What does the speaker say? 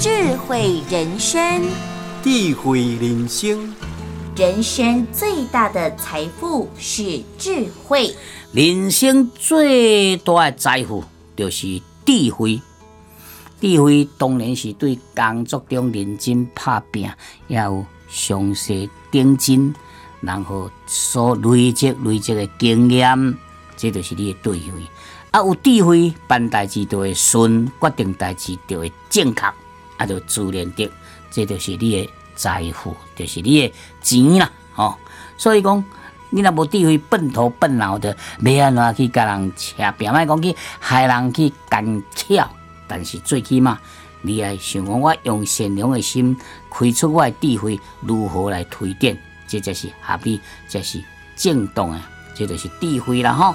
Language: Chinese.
智慧人生，智慧人生，人生最大的财富是智慧。人生最大的财富就是智慧。智慧当然是对工作中认真拍拼，也有详细定真，然后所累积累积的经验，这就是你的智慧。啊，有智慧办代志就会顺，决定代志就会正确，啊，就自然得，这就是你的财富，就是你的钱啦，吼。所以讲，你若无智慧，笨头笨脑的，要安怎去甲人车拼，莫讲去害人去干巧。但是最起码，你要想讲，我用善良的心开出我的智慧，如何来推荐，这就是合理，这是正当的，这就是智慧啦，吼。